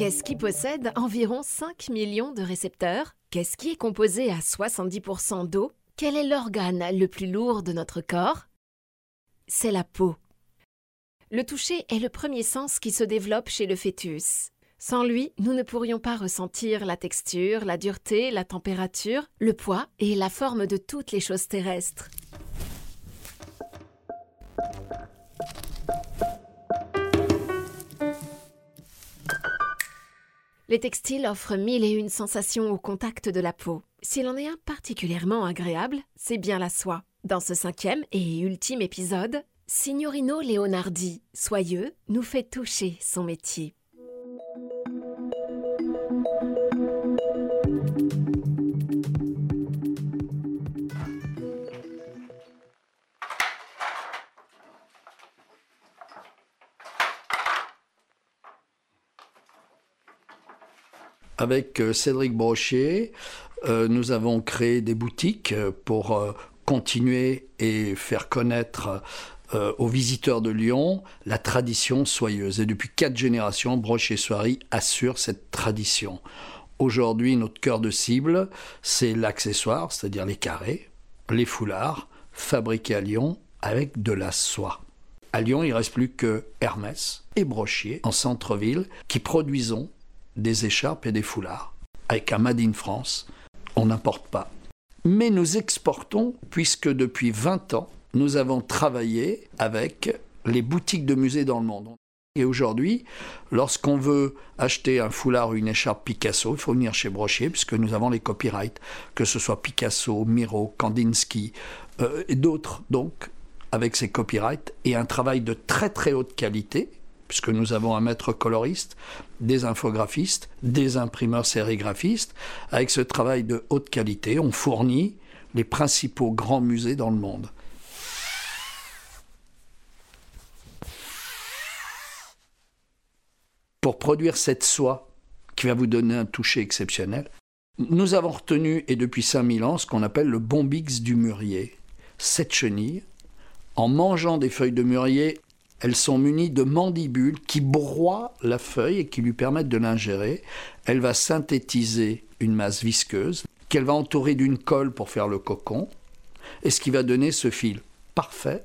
Qu'est-ce qui possède environ 5 millions de récepteurs? Qu'est-ce qui est composé à 70% d'eau? Quel est l'organe le plus lourd de notre corps? C'est la peau. Le toucher est le premier sens qui se développe chez le fœtus. Sans lui, nous ne pourrions pas ressentir la texture, la dureté, la température, le poids et la forme de toutes les choses terrestres. Les textiles offrent mille et une sensations au contact de la peau. S'il en est un particulièrement agréable, c'est bien la soie. Dans ce cinquième et ultime épisode, Signorino Leonardi, soyeux, nous fait toucher son métier. Avec euh, Cédric Brochet, euh, nous avons créé des boutiques euh, pour continuer et faire connaître aux visiteurs de Lyon la tradition soyeuse. Et depuis quatre générations, Brochet Soierie assure cette tradition. Aujourd'hui, notre cœur de cible, c'est l'accessoire, c'est-à-dire les carrés, les foulards, fabriqués à Lyon avec de la soie. À Lyon, il reste plus que Hermès et Brochier en centre-ville qui produisons des écharpes et des foulards. Avec un Made in France, on n'importe pas. Mais nous exportons, puisque depuis 20 ans, nous avons travaillé avec les boutiques de musées dans le monde. Et aujourd'hui, lorsqu'on veut acheter un foulard ou une écharpe Picasso, il faut venir chez Brochier, puisque nous avons les copyrights, que ce soit Picasso, Miro, Kandinsky euh, et d'autres, donc, avec ces copyrights, et un travail de très très haute qualité, puisque nous avons un maître coloriste, des infographistes, des imprimeurs sérigraphistes. Avec ce travail de haute qualité, on fournit les principaux grands musées dans le monde. Pour produire cette soie qui va vous donner un toucher exceptionnel, nous avons retenu, et depuis 5000 ans, ce qu'on appelle le bombix du mûrier. Cette chenille, en mangeant des feuilles de mûrier, elles sont munies de mandibules qui broient la feuille et qui lui permettent de l'ingérer. Elle va synthétiser une masse visqueuse qu'elle va entourer d'une colle pour faire le cocon, et ce qui va donner ce fil parfait,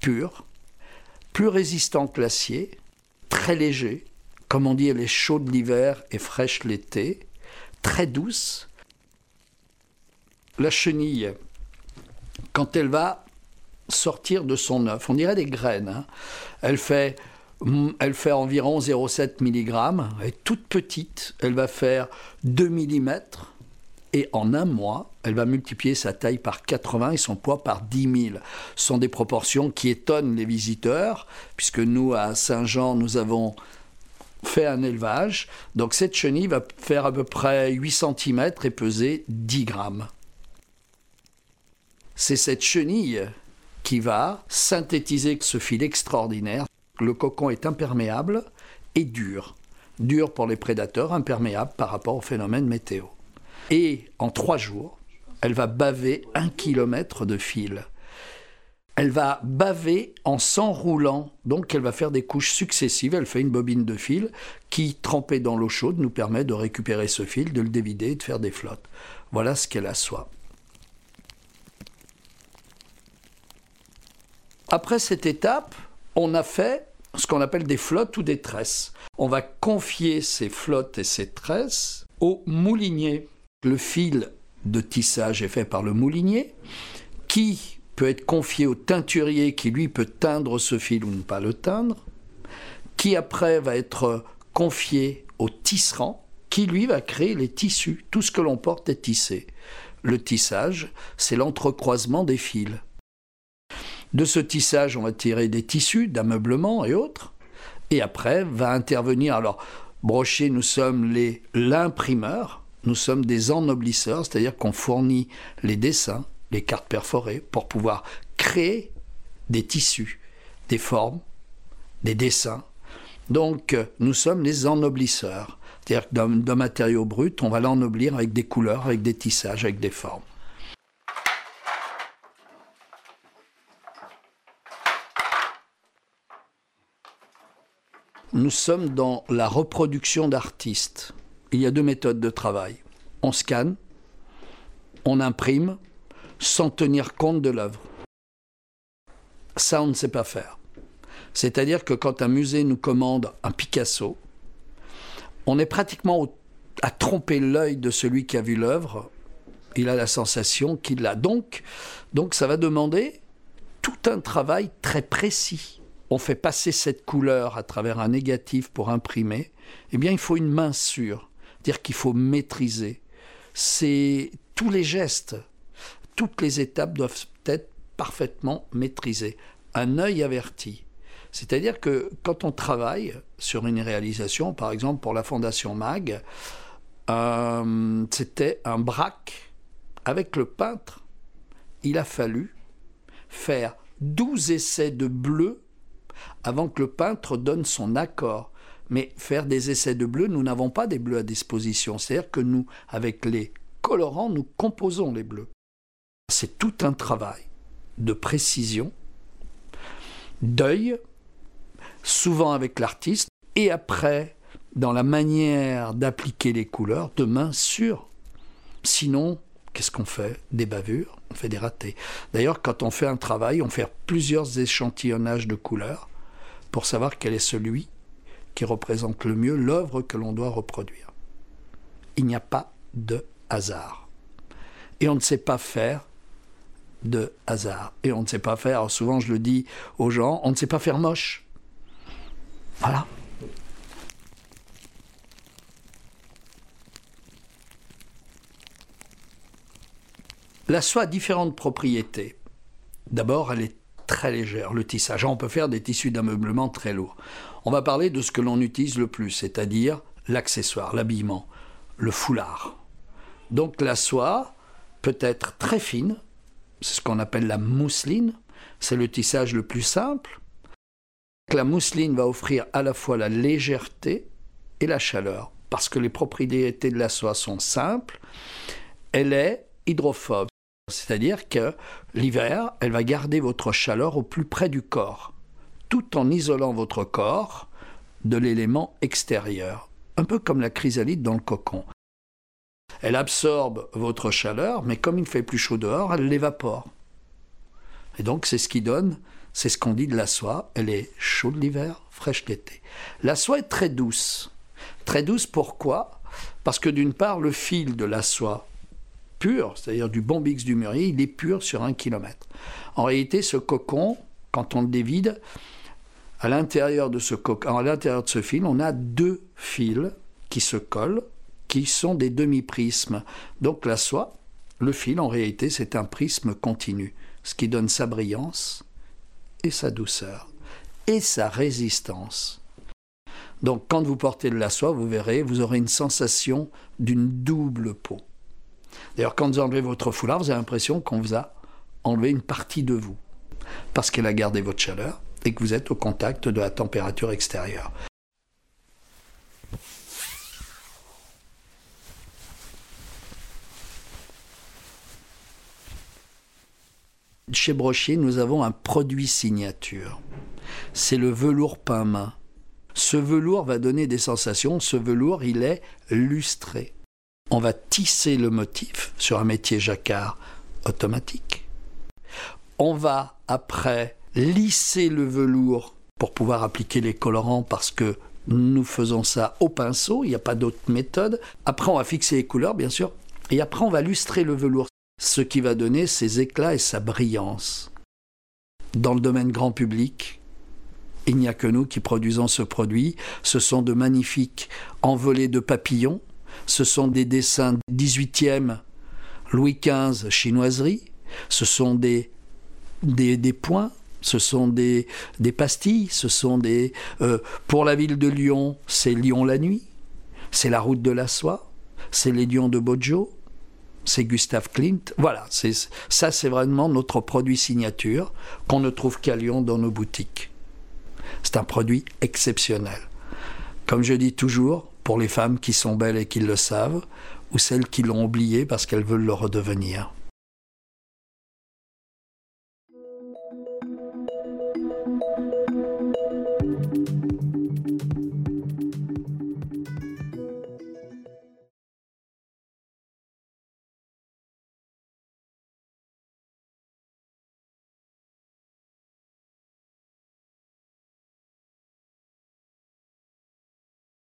pur, plus résistant que l'acier, très léger, comme on dit, elle est chaude l'hiver et fraîche l'été, très douce. La chenille, quand elle va sortir de son œuf. On dirait des graines. Hein. Elle, fait, elle fait environ 0,7 mg. Elle est toute petite. Elle va faire 2 mm. Et en un mois, elle va multiplier sa taille par 80 et son poids par 10 000. Ce sont des proportions qui étonnent les visiteurs, puisque nous, à Saint-Jean, nous avons fait un élevage. Donc cette chenille va faire à peu près 8 cm et peser 10 grammes. C'est cette chenille qui va synthétiser ce fil extraordinaire. Le cocon est imperméable et dur. Dur pour les prédateurs, imperméable par rapport au phénomène météo. Et en trois jours, elle va baver un kilomètre de fil. Elle va baver en s'enroulant, donc elle va faire des couches successives. Elle fait une bobine de fil qui, trempée dans l'eau chaude, nous permet de récupérer ce fil, de le dévider et de faire des flottes. Voilà ce qu'est la soie. Après cette étape, on a fait ce qu'on appelle des flottes ou des tresses. On va confier ces flottes et ces tresses au moulinier. Le fil de tissage est fait par le moulinier, qui peut être confié au teinturier qui lui peut teindre ce fil ou ne pas le teindre, qui après va être confié au tisserand, qui lui va créer les tissus. Tout ce que l'on porte est tissé. Le tissage, c'est l'entrecroisement des fils. De ce tissage, on va tirer des tissus d'ameublement et autres. Et après, va intervenir. Alors, Brochet, nous sommes les l'imprimeur, nous sommes des ennoblisseurs, c'est-à-dire qu'on fournit les dessins, les cartes perforées, pour pouvoir créer des tissus, des formes, des dessins. Donc, nous sommes les ennoblisseurs. C'est-à-dire que d'un matériau brut, on va l'ennoblir avec des couleurs, avec des tissages, avec des formes. Nous sommes dans la reproduction d'artistes. Il y a deux méthodes de travail. On scanne, on imprime, sans tenir compte de l'œuvre. Ça, on ne sait pas faire. C'est-à-dire que quand un musée nous commande un Picasso, on est pratiquement à tromper l'œil de celui qui a vu l'œuvre. Il a la sensation qu'il l'a. Donc, donc, ça va demander tout un travail très précis. On fait passer cette couleur à travers un négatif pour imprimer. Eh bien, il faut une main sûre, dire qu'il faut maîtriser. C'est tous les gestes, toutes les étapes doivent être parfaitement maîtrisées. Un œil averti. C'est-à-dire que quand on travaille sur une réalisation, par exemple pour la Fondation MAG, euh, c'était un braque avec le peintre. Il a fallu faire 12 essais de bleu avant que le peintre donne son accord. Mais faire des essais de bleu, nous n'avons pas des bleus à disposition. C'est-à-dire que nous, avec les colorants, nous composons les bleus. C'est tout un travail de précision, d'œil, souvent avec l'artiste, et après, dans la manière d'appliquer les couleurs, de main sûre. Sinon, qu'est-ce qu'on fait? Des bavures, on fait des ratés. D'ailleurs, quand on fait un travail, on fait plusieurs échantillonnages de couleurs pour savoir quel est celui qui représente le mieux l'œuvre que l'on doit reproduire. Il n'y a pas de hasard. Et on ne sait pas faire de hasard. Et on ne sait pas faire, souvent je le dis aux gens, on ne sait pas faire moche. Voilà. La soie a différentes propriétés. D'abord, elle est très légère, le tissage. On peut faire des tissus d'ameublement très lourds. On va parler de ce que l'on utilise le plus, c'est-à-dire l'accessoire, l'habillement, le foulard. Donc la soie peut être très fine, c'est ce qu'on appelle la mousseline, c'est le tissage le plus simple. La mousseline va offrir à la fois la légèreté et la chaleur, parce que les propriétés de la soie sont simples. Elle est hydrophobe, c'est-à-dire que l'hiver, elle va garder votre chaleur au plus près du corps, tout en isolant votre corps de l'élément extérieur, un peu comme la chrysalide dans le cocon. Elle absorbe votre chaleur, mais comme il fait plus chaud dehors, elle l'évapore. Et donc c'est ce qui donne, c'est ce qu'on dit de la soie, elle est chaude l'hiver, fraîche l'été. La soie est très douce. Très douce pourquoi? Parce que d'une part, le fil de la soie c'est-à-dire du bombix du mûrier, il est pur sur un kilomètre. En réalité, ce cocon, quand on le dévide, à l'intérieur de ce cocon, à l'intérieur de ce fil, on a deux fils qui se collent, qui sont des demi-prismes. Donc la soie, le fil, en réalité, c'est un prisme continu, ce qui donne sa brillance et sa douceur et sa résistance. Donc quand vous portez de la soie, vous verrez, vous aurez une sensation d'une double peau. D'ailleurs, quand vous enlevez votre foulard, vous avez l'impression qu'on vous a enlevé une partie de vous, parce qu'elle a gardé votre chaleur et que vous êtes au contact de la température extérieure. Chez Brochier, nous avons un produit signature. C'est le velours peint main. Ce velours va donner des sensations. Ce velours, il est lustré on va tisser le motif sur un métier jacquard automatique. On va après lisser le velours pour pouvoir appliquer les colorants parce que nous faisons ça au pinceau, il n'y a pas d'autre méthode. Après, on va fixer les couleurs, bien sûr, et après, on va lustrer le velours, ce qui va donner ses éclats et sa brillance. Dans le domaine grand public, il n'y a que nous qui produisons ce produit. Ce sont de magnifiques envolées de papillons ce sont des dessins 18e, Louis XV, chinoiserie, ce sont des, des, points, ce sont des, des pastilles, ce sont des... Euh, pour la ville de Lyon, c'est Lyon la nuit, c'est la route de la soie, c'est les lions de Bojo, c'est Gustave Clint. Voilà, ça c'est vraiment notre produit signature qu'on ne trouve qu'à Lyon dans nos boutiques. C'est un produit exceptionnel. Comme je dis toujours, pour les femmes qui sont belles et qui le savent, ou celles qui l'ont oublié parce qu'elles veulent le redevenir.